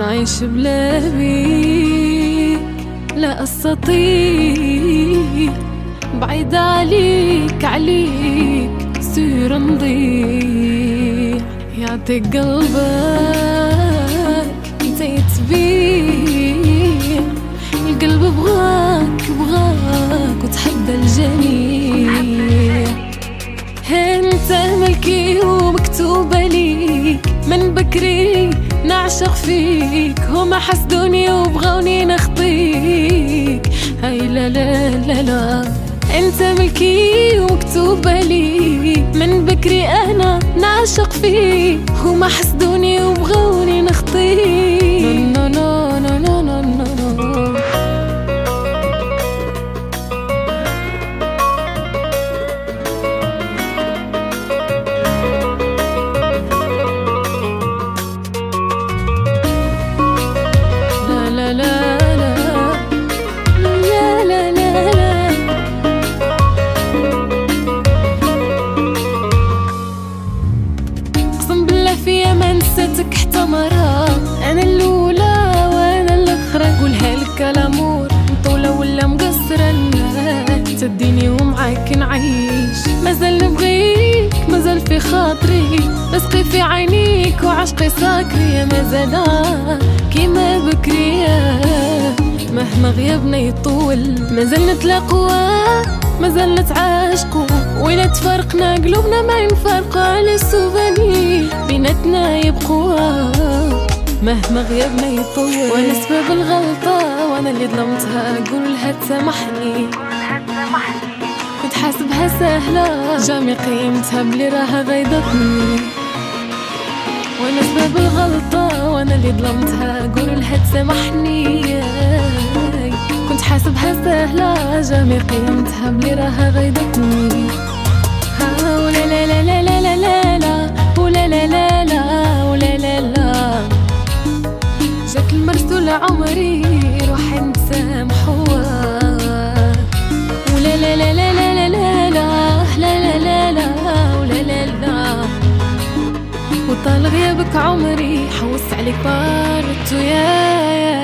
نعيش بلا بيك لا أستطيع. بعيد عليك عليك صير نضيع. يعطيك قلبك أنت يتبيع القلب بغاك بغاك وتحدى الجميع. أنت ملكي ومكتوبة ليك من بكري نعشق فيك هما حسدوني وبغوني نخطيك. هاي لا لا لا لا انت ملكي ومكتوبة لي من بكري أنا نعشق فيك هما حسدوني وبغوني نخطيك. ما نسيتك حتى مرة أنا الأولى وأنا الأخرى. قولها لك الأمور مطولة ولا مقصرة. تديني ومعاك نعيش. مازال نبغيك مازال في خاطري. رزقي في عينيك وعشقي ساكري. يا مازال كيما بكرية مهما غيابنا يطول. مازال نتلاقوا. مازال نتعاشقوا وإلا تفرقنا قلوبنا ما ينفرقوا على السوفاني بيناتنا يبقوا. مهما غيابنا يطول. وأنا سبب الغلطة وأنا اللي ظلمتها. قول لها تسامحني. كنت حاسبها سهلة. جامي قيمتها بلي راها غيظتني وأنا سبب الغلطة وأنا اللي ظلمتها. قول لها تسامحني. جامي قيمتها بلي راها غيظتني ها ولا لا لا لا لا لا لا لا ولا لا لا لا ولا لا لا جاك المرسول عمري روح نسامحوها ولا لا لا لا لا لا لا لا لا لا لا لا ولا لا لا وطال غيابك عمري حوس عليك بارت يا يا يا